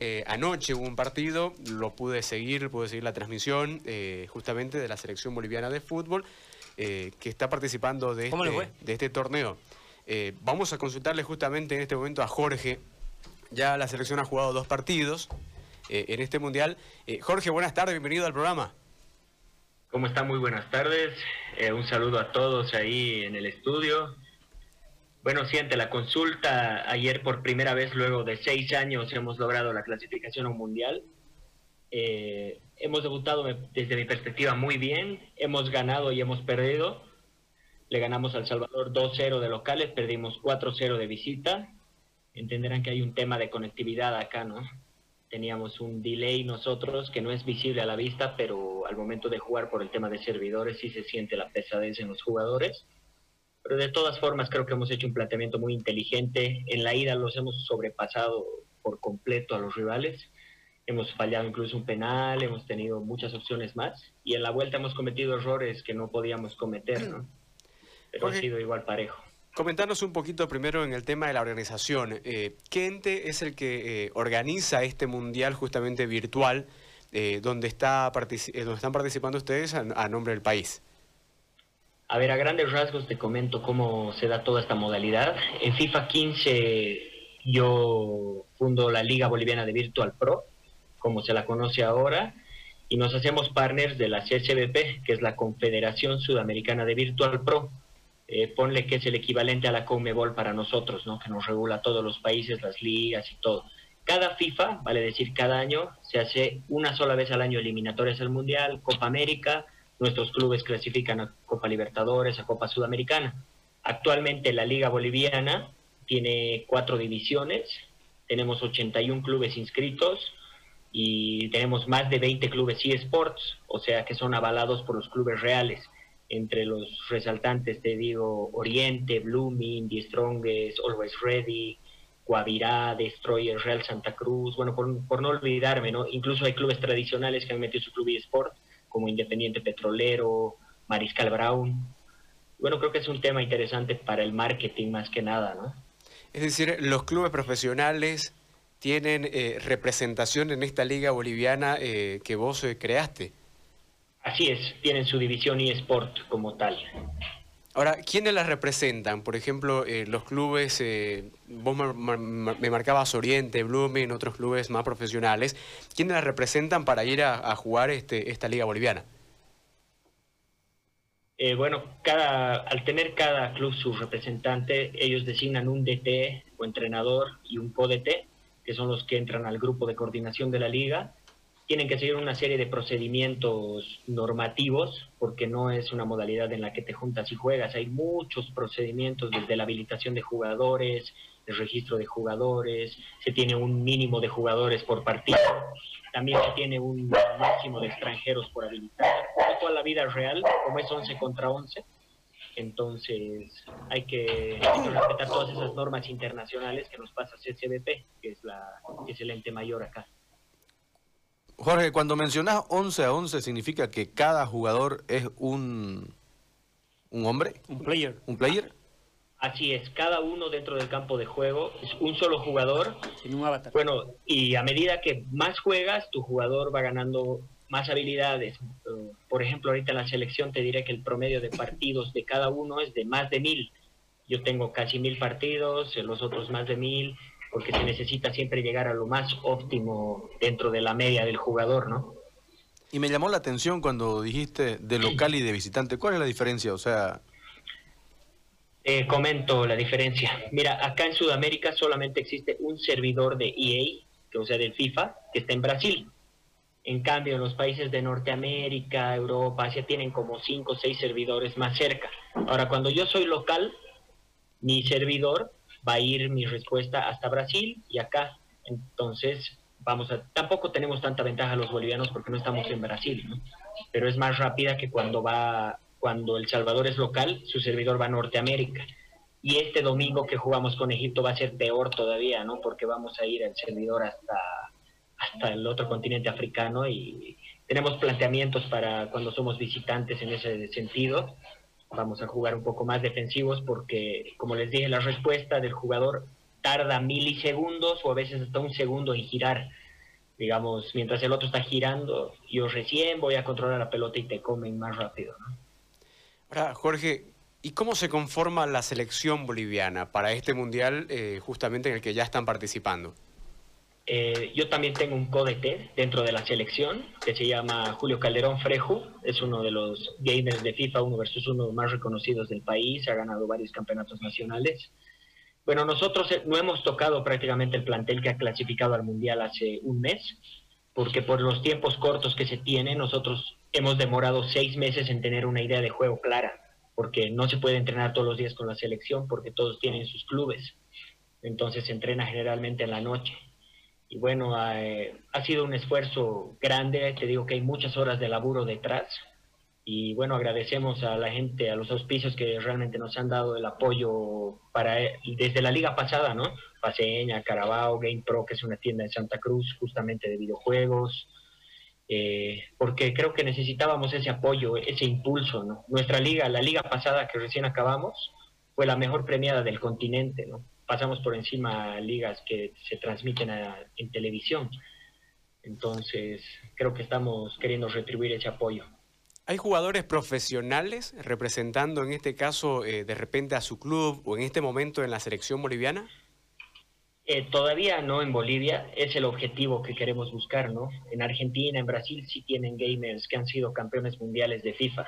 eh, anoche hubo un partido, lo pude seguir, pude seguir la transmisión eh, justamente de la selección boliviana de fútbol que está participando de este, de este torneo. vamos a consultarle justamente en este momento a Jorge. Ya la selección ha jugado dos partidos en este mundial. Jorge, buenas tardes, bienvenido al programa. ¿Cómo está? Muy buenas tardes. un saludo a todos ahí en el estudio. Bueno, sí, ante la consulta, ayer por primera vez, luego de seis años, hemos logrado la clasificación a un mundial. Eh, hemos debutado desde mi perspectiva muy bien, hemos ganado y hemos perdido. Le ganamos al Salvador 2-0 de locales, perdimos 4-0 de visita. Entenderán que hay un tema de conectividad acá, ¿no? Teníamos un delay nosotros que no es visible a la vista, pero al momento de jugar por el tema de servidores sí se siente la pesadez en los jugadores pero de todas formas creo que hemos hecho un planteamiento muy inteligente. En la ida los hemos sobrepasado por completo a los rivales. Hemos fallado incluso un penal, hemos tenido muchas opciones más y en la vuelta hemos cometido errores que no podíamos cometer, ¿no? Pero ha sido igual parejo. Comentarnos un poquito primero en el tema de la organización. Eh, ¿Qué ente es el que eh, organiza este mundial justamente virtual eh, donde, está donde están participando ustedes a nombre del país? A ver, a grandes rasgos te comento cómo se da toda esta modalidad. En FIFA 15 yo fundo la Liga Boliviana de Virtual Pro, como se la conoce ahora, y nos hacemos partners de la CSBP, que es la Confederación Sudamericana de Virtual Pro. Eh, ponle que es el equivalente a la Comebol para nosotros, ¿no? que nos regula todos los países, las ligas y todo. Cada FIFA, vale decir cada año, se hace una sola vez al año eliminatorias al Mundial, Copa América, Nuestros clubes clasifican a Copa Libertadores, a Copa Sudamericana. Actualmente la Liga Boliviana tiene cuatro divisiones, tenemos 81 clubes inscritos y tenemos más de 20 clubes eSports, o sea que son avalados por los clubes reales. Entre los resaltantes te digo Oriente, Blooming, The Strongest, Always Ready, Guavirá, Destroyer, Real Santa Cruz, bueno, por, no olvidarme, ¿no? Incluso hay clubes tradicionales que han metido su club eSport como Independiente Petrolero, Mariscal Brown. Bueno, creo que es un tema interesante para el marketing más que nada, ¿no? Es decir, los clubes profesionales tienen eh, representación en esta liga boliviana eh, que vos eh, creaste. Así es, tienen su división eSport como tal. Ahora, ¿quiénes las representan? Por ejemplo, los clubes, vos me, marcabas Oriente, Blumen, otros clubes más profesionales. ¿Quiénes las representan para ir a, jugar este, esta liga boliviana? Eh, bueno, cada, al tener cada club su representante, ellos designan un DT o entrenador y un co-DT, que son los que entran al grupo de coordinación de la liga tienen que seguir una serie de procedimientos normativos, porque no es una modalidad en la que te juntas y juegas. Hay muchos procedimientos desde la habilitación de jugadores, el registro de jugadores, se tiene un mínimo de jugadores por partido, también se tiene un máximo de extranjeros por habilitar. Toda la vida real, como es 11 contra 11, entonces hay que, respetar todas esas normas internacionales que nos pasa CCBP, que es, la, que es el ente mayor acá. Jorge, cuando mencionas 11 a 11, ¿significa que cada jugador es un, un hombre? Un player. ¿Un player? Así es, cada uno dentro del campo de juego es un solo jugador. Sin un avatar. Bueno, y a medida que más juegas, tu jugador va ganando más habilidades. Por ejemplo, ahorita en la selección te diré que el promedio de partidos de cada uno es de más de mil. Yo tengo casi mil partidos, los otros más de mil porque se necesita siempre llegar a lo más óptimo dentro de la media del jugador, ¿no? Y me llamó la atención cuando dijiste de local y de visitante. ¿Cuál es la diferencia? O sea... Eh, comento la diferencia. Mira, acá en Sudamérica solamente existe un servidor de EA, que, o sea, del FIFA, que está en Brasil. En cambio, en los países de Norteamérica, Europa, Asia, tienen como cinco o seis servidores más cerca. Ahora, cuando yo soy local, mi servidor va a ir mi respuesta hasta Brasil y acá. Entonces, vamos a, tampoco tenemos tanta ventaja los bolivianos porque no estamos en Brasil, ¿no? pero es más rápida que cuando va, cuando El Salvador es local, su servidor va a Norteamérica. Y este domingo que jugamos con Egipto va a ser peor todavía, ¿no? Porque vamos a ir al servidor hasta, hasta el otro continente africano y tenemos planteamientos para cuando somos visitantes en ese sentido vamos a jugar un poco más defensivos porque, como les dije, la respuesta del jugador tarda milisegundos o a veces hasta un segundo en girar. Digamos, mientras el otro está girando, yo recién voy a controlar la pelota y te comen más rápido. Ahora, Jorge, ¿y cómo se conforma la selección boliviana para este mundial eh, justamente en el que ya están participando? Eh, yo también tengo un codete dentro de la selección que se llama Julio Calderón Freju. Es uno de los gamers de FIFA 1 versus 1 más reconocidos del país. Ha ganado varios campeonatos nacionales. Bueno, nosotros eh, no hemos tocado prácticamente el plantel que ha clasificado al Mundial hace un mes, porque por los tiempos cortos que se tienen, nosotros hemos demorado seis meses en tener una idea de juego clara, porque no se puede entrenar todos los días con la selección, porque todos tienen sus clubes. Entonces se entrena generalmente en la noche y bueno, eh, ha sido un esfuerzo grande, te digo que hay muchas horas de laburo detrás y bueno, agradecemos a la gente, a los auspicios que realmente nos han dado el apoyo para desde la liga pasada, ¿no? Paseña, Carabao, Game Pro, que es una tienda en Santa Cruz justamente de videojuegos, eh, porque creo que necesitábamos ese apoyo, ese impulso, ¿no? Nuestra liga, la liga pasada que recién acabamos, fue la mejor premiada del continente, ¿no? Pasamos por encima ligas que se transmiten en televisión. Entonces, creo que estamos queriendo retribuir ese apoyo. ¿Hay jugadores profesionales representando en este caso eh, de repente a su club o en este momento en la selección boliviana? Eh, todavía no en Bolivia, es el objetivo que queremos buscar, ¿no? En Argentina, en Brasil sí tienen gamers que han sido campeones mundiales de FIFA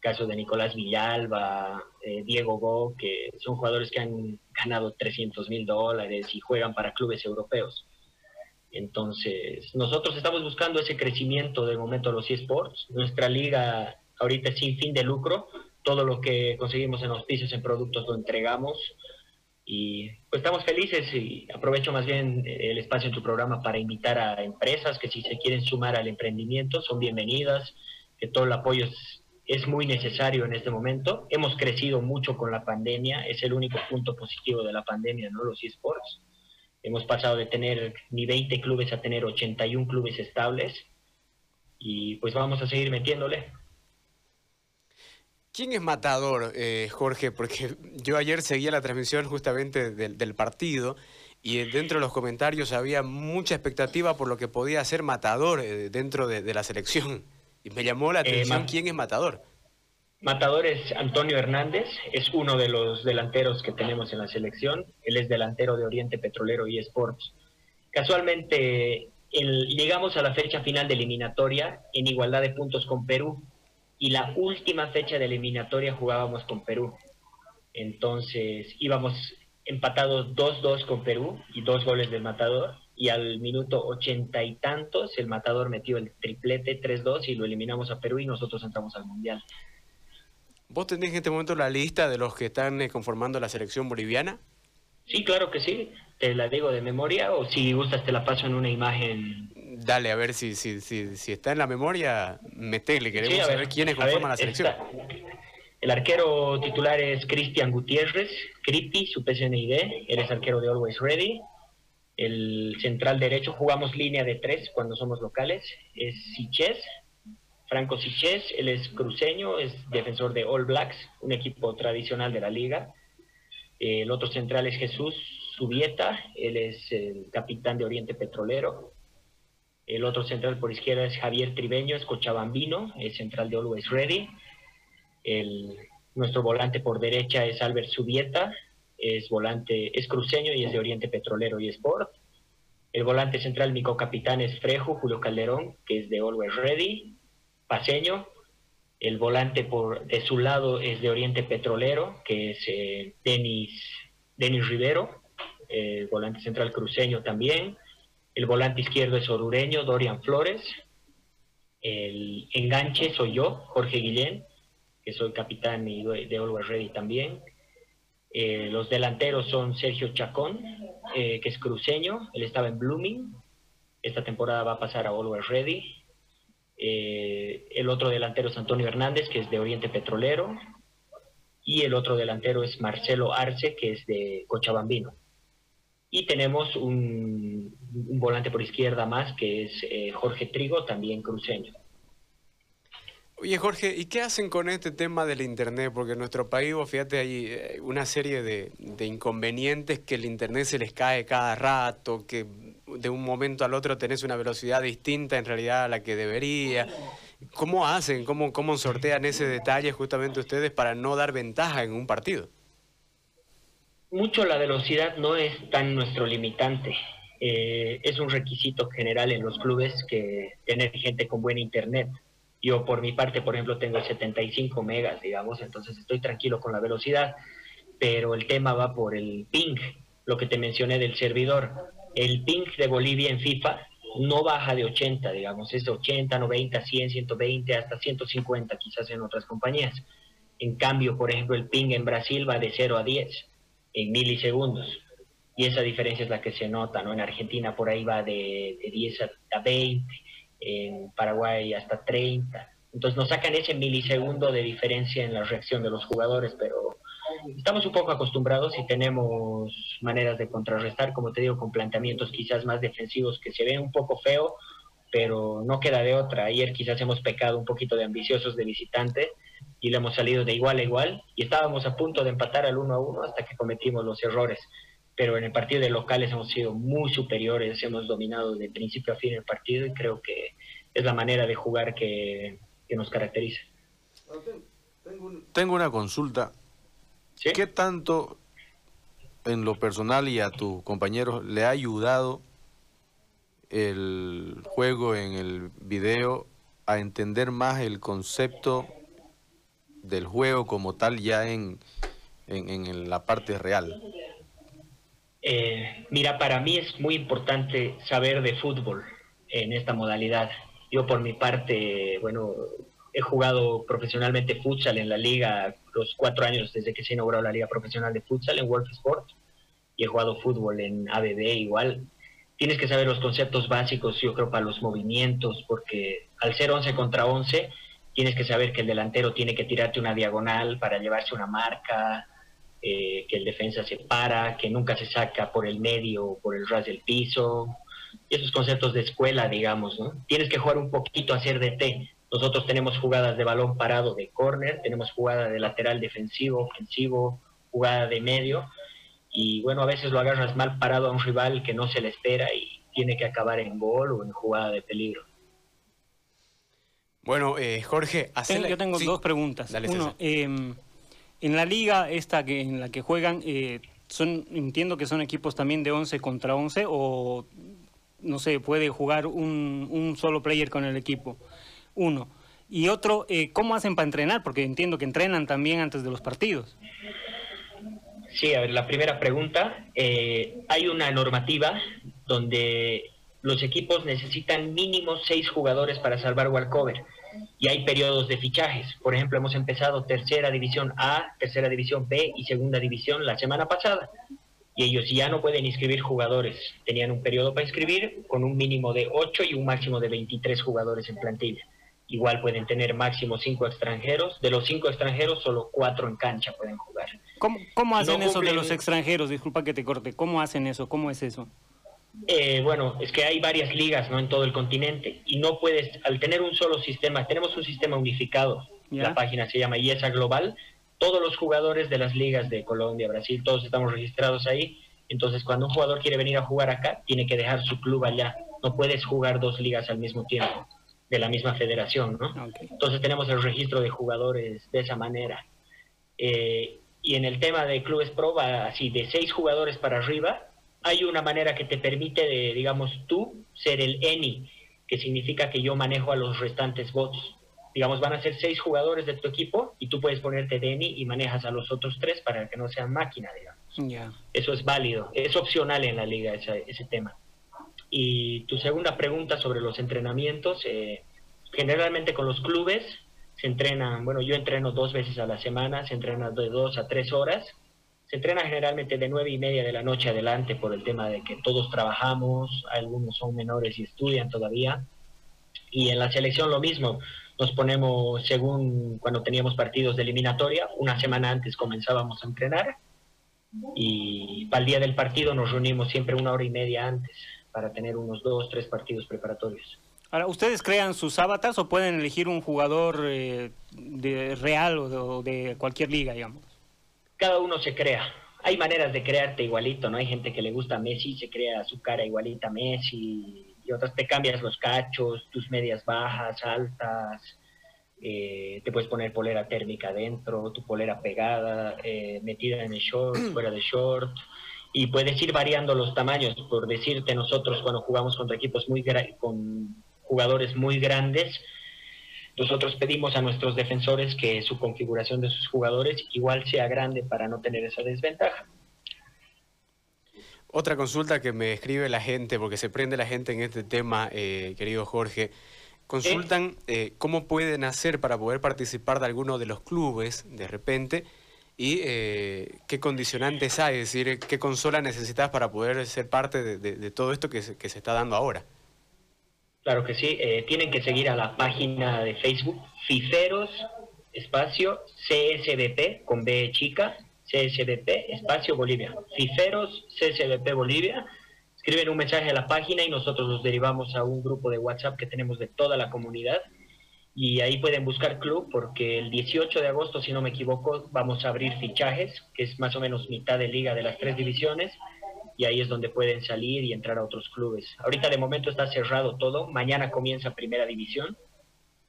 caso de Nicolás Villalba, eh, Diego Go, que son jugadores que han ganado 300 mil dólares y juegan para clubes europeos. Entonces, nosotros estamos buscando ese crecimiento del momento de los eSports. Nuestra liga ahorita es sin fin de lucro. Todo lo que conseguimos en auspicios, en productos, lo entregamos. Y pues estamos felices y aprovecho más bien el espacio en tu programa para invitar a empresas que si se quieren sumar al emprendimiento son bienvenidas, que todo el apoyo es es muy necesario en este momento. Hemos crecido mucho con la pandemia, es el único punto positivo de la pandemia, ¿no? Los esports. Hemos pasado de tener ni 20 clubes a tener 81 clubes estables y pues vamos a seguir metiéndole. ¿Quién es Matador, eh, Jorge? Porque yo ayer seguía la transmisión justamente del, partido y dentro de los comentarios había mucha expectativa por lo que podía ser Matador eh, dentro de la selección. Y me llamó la eh, atención quién es Matador. Matador es Antonio Hernández, es uno de los delanteros que tenemos en la selección. Él es delantero de Oriente Petrolero y Sports. Casualmente, llegamos a la fecha final de eliminatoria en igualdad de puntos con Perú y la última fecha de eliminatoria jugábamos con Perú. Entonces íbamos empatados 2-2 con Perú y dos goles del Matador y al minuto ochenta y tantos el matador metió el triplete 3-2 y lo eliminamos a Perú y nosotros entramos al Mundial. ¿Vos tenés en este momento la lista de los que están eh, conformando la selección boliviana? Sí, claro que sí. Te la digo de memoria o si gustas te la paso en una imagen. Dale, a ver si, si, si, si está en la memoria, metele. Queremos saber quiénes conforman la selección. El arquero titular es Cristian Gutiérrez, Cripi, su PCNID. Él es arquero de Always Ready el central derecho, jugamos línea de tres cuando somos locales, es Siches, Franco Siches, él es cruceño, es defensor de All Blacks, un equipo tradicional de la liga. El otro central es Jesús Subieta, él es el capitán de Oriente Petrolero. El otro central por izquierda es Javier Tribeño, es cochabambino, es central de Always Ready. El, nuestro volante por derecha es Albert Subieta, es volante, es cruceño y es de Oriente Petrolero y Sport. El volante central, mi co-capitán es Frejo, Julio Calderón, que es de Always Ready, paseño. El volante por, de su lado es de Oriente Petrolero, que es eh, Denis, Denis Rivero, el volante central cruceño también. El volante izquierdo es orureño, Dorian Flores. El enganche soy yo, Jorge Guillén, que soy capitán de Always Ready también. Eh, los delanteros son Sergio Chacón, eh, que es cruceño, él estaba en Blooming, esta temporada va a pasar a Always Ready. Eh, el otro delantero es Antonio Hernández, que es de Oriente Petrolero. Y el otro delantero es Marcelo Arce, que es de Cochabambino. Y tenemos un, volante por izquierda más, que es Jorge Trigo, también cruceño. Oye, Jorge, ¿y qué hacen con este tema del Internet? Porque en nuestro país, fíjate, hay eh, una serie de, inconvenientes que el Internet se les cae cada rato, que de un momento al otro tenés una velocidad distinta en realidad a la que debería. ¿Cómo hacen? ¿Cómo, cómo sortean ese detalle justamente ustedes para no dar ventaja en un partido? Mucho la velocidad no es tan nuestro limitante. Eh, es un requisito general en los clubes que tener gente con buen internet yo por mi parte, por ejemplo, tengo 75 megas, digamos, entonces estoy tranquilo con la velocidad, pero el tema va por el ping, lo que te mencioné del servidor. El ping de Bolivia en FIFA no baja de 80, digamos, es de 80, 90, 100, 120, hasta 150 quizás en otras compañías. En cambio, por ejemplo, el ping en Brasil va de 0 a 10 en milisegundos. Y esa diferencia es la que se nota, ¿no? En Argentina por ahí va de, de 10 a 20 en Paraguay hasta 30. Entonces nos sacan ese milisegundo de diferencia en la reacción de los jugadores, pero estamos un poco acostumbrados y tenemos maneras de contrarrestar, como te digo, con planteamientos quizás más defensivos que se ven un poco feo, pero no queda de otra. Ayer quizás hemos pecado un poquito de ambiciosos de visitante y le hemos salido de igual a igual y estábamos a punto de empatar al uno a uno hasta que cometimos los errores. Pero en el partido de locales hemos sido muy superiores, hemos dominado de principio a fin el partido y creo que es la manera de jugar que, nos caracteriza. Tengo una consulta. ¿Qué tanto en lo personal y a tus compañeros le ha ayudado el juego en el video a entender más el concepto del juego como tal ya en, en, la parte real? Eh, mira, para mí es muy importante saber de fútbol en esta modalidad. Yo por mi parte, bueno, he jugado profesionalmente futsal en la liga los cuatro años desde que se inauguró la liga profesional de futsal en Wolf Sport y he jugado fútbol en ABB igual. Tienes que saber los conceptos básicos, yo creo, para los movimientos, porque al ser 11 contra 11, tienes que saber que el delantero tiene que tirarte una diagonal para llevarse una marca, eh, que el defensa se para, que nunca se saca por el medio o por el ras del piso, y esos conceptos de escuela, digamos, ¿no? Tienes que jugar un poquito a hacer DT. Nosotros tenemos jugadas de balón parado de córner, tenemos jugada de lateral defensivo, ofensivo, jugada de medio, y bueno, a veces lo agarras mal parado a un rival que no se le espera y tiene que acabar en gol o en jugada de peligro. Bueno, eh, Jorge, yo tengo dos preguntas. Uno, em, en la liga esta que en la que juegan, eh, son entiendo que son equipos también de 11 contra 11 o no sé, puede jugar un, un solo player con el equipo. Uno. Y otro, eh, ¿cómo hacen para entrenar? Porque entiendo que entrenan también antes de los partidos. Sí, a ver, la primera pregunta. Eh, hay una normativa donde los equipos necesitan mínimo seis jugadores para salvar walkover y hay periodos de fichajes. Por ejemplo, hemos empezado tercera división A, tercera división B y segunda división la semana pasada y ellos ya no pueden inscribir jugadores. Tenían un periodo para inscribir con un mínimo de 8 y un máximo de 23 jugadores en plantilla. Igual pueden tener máximo 5 extranjeros. De los 5 extranjeros, solo 4 en cancha pueden jugar. ¿Cómo, cómo hacen eso de los extranjeros? Disculpa que te corte. ¿Cómo hacen eso? ¿Cómo es eso? Eh, bueno, es que hay varias ligas ¿no? en todo el continente y no puedes, al tener un solo sistema, tenemos un sistema unificado. La página se llama IESA Global todos los jugadores de las ligas de Colombia, Brasil, todos estamos registrados ahí. Entonces, cuando un jugador quiere venir a jugar acá, tiene que dejar su club allá. No puedes jugar dos ligas al mismo tiempo de la misma federación, ¿no? Entonces tenemos el registro de jugadores de esa manera. Eh, y en el tema de clubes pro, así de seis jugadores para arriba, hay una manera que te permite, de, digamos, tú ser el ENI, que significa que yo manejo a los restantes votos digamos, van a ser seis jugadores de tu equipo y tú puedes ponerte Denny y manejas a los otros tres para que no sean máquina, digamos. Eso es válido, es opcional en la liga ese, ese tema. Y tu segunda pregunta sobre los entrenamientos, eh, generalmente con los clubes se entrenan, bueno, yo entreno dos veces a la semana, se entrena de dos a tres horas, se entrena generalmente de nueve y media de la noche adelante por el tema de que todos trabajamos, algunos son menores y estudian todavía, y en la selección lo mismo, nos ponemos según cuando teníamos partidos de eliminatoria, una semana antes comenzábamos a entrenar y para el día del partido nos reunimos siempre una hora y media antes para tener unos dos, tres partidos preparatorios. Ahora, ¿ustedes crean sus avatars o pueden elegir un jugador eh, de real o de, cualquier liga, digamos? Cada uno se crea. Hay maneras de crearte igualito, ¿no? Hay gente que le gusta a Messi, se crea su cara igualita a Messi, y otras te cambias los cachos, tus medias bajas, altas, eh, te puedes poner polera térmica dentro, tu polera pegada, eh, metida en el short, fuera de short, y puedes ir variando los tamaños. Por decirte, nosotros cuando jugamos contra equipos muy con jugadores muy grandes, nosotros pedimos a nuestros defensores que su configuración de sus jugadores igual sea grande para no tener esa desventaja. Otra consulta que me escribe la gente, porque se prende la gente en este tema, eh, querido Jorge. Consultan eh, cómo pueden hacer para poder participar de alguno de los clubes de repente y eh, qué condicionantes hay, es decir, qué consola necesitas para poder ser parte de, todo esto que se, que se, está dando ahora. Claro que sí, tienen que seguir a la página de Facebook, Fiferos, espacio, CSDP, con B chica, CSDP, espacio Bolivia. Fiferos, CSDP Bolivia. Escriben un mensaje a la página y nosotros los derivamos a un grupo de WhatsApp que tenemos de toda la comunidad. Y ahí pueden buscar club porque el 18 de agosto, si no me equivoco, vamos a abrir fichajes, que es más o menos mitad de liga de las tres divisiones. Y ahí es donde pueden salir y entrar a otros clubes. Ahorita de momento está cerrado todo. Mañana comienza primera división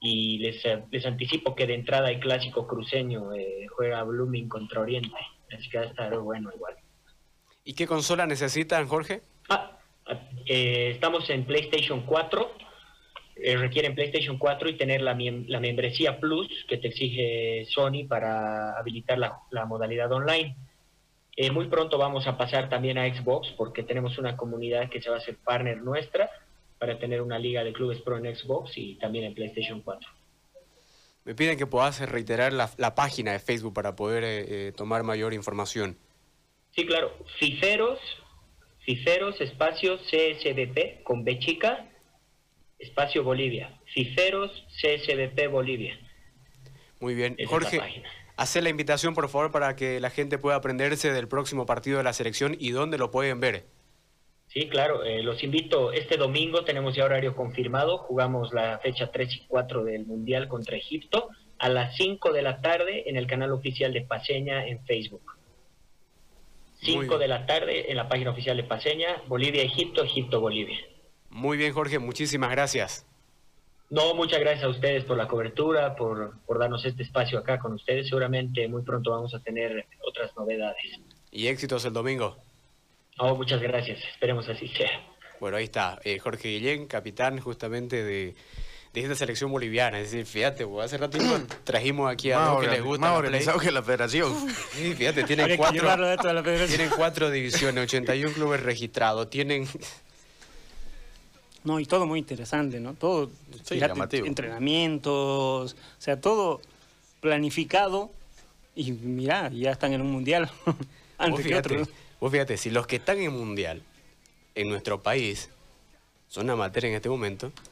y les, les anticipo que de entrada el clásico cruceño eh, juega Blooming contra Oriente, así que va a estar bueno igual. ¿Y qué consola necesitan, Jorge? Ah, eh, estamos en PlayStation 4, eh, requieren PlayStation 4 y tener la, la, membresía Plus que te exige Sony para habilitar la, la modalidad online. Muy pronto vamos a pasar también a Xbox porque tenemos una comunidad que se va a hacer partner nuestra para tener una liga de clubes pro en Xbox y también en PlayStation 4. Me piden que puedas reiterar la, página de Facebook para poder eh, eh, tomar mayor información. Sí, claro. Fiferos, Fiferos, espacio CSBP con B chica, espacio Bolivia. Fiferos, CSBP Bolivia. Muy bien. Jorge, hace la invitación, por favor, para que la gente pueda aprenderse del próximo partido de la selección y dónde lo pueden ver. Sí, claro, eh, los invito. Este domingo tenemos ya horario confirmado. Jugamos la fecha 3 y 4 del Mundial contra Egipto a las 5 de la tarde en el canal oficial de Paseña en Facebook. 5 de la tarde en la página oficial de Paseña, Bolivia-Egipto, Egipto-Bolivia. Muy bien, Jorge, muchísimas gracias. No, muchas gracias a ustedes por la cobertura, por, por darnos este espacio acá con ustedes. Seguramente muy pronto vamos a tener otras novedades. Y éxitos el domingo. Oh, muchas gracias. Esperemos así sea. Bueno, ahí está. Eh, Jorge Guillén, capitán justamente de, esta selección boliviana. Es decir, fíjate, hace ratito trajimos aquí a los que les gusta. Más organizado que la federación. Sí, fíjate, tienen cuatro, tienen cuatro divisiones, 81 clubes registrados, tienen... No, y todo muy interesante, ¿no? Todo, sí, entrenamientos, o sea, todo planificado y mira, ya están en un mundial antes que otro. Vos fíjate, si los que están en mundial en nuestro país son amateurs en este momento,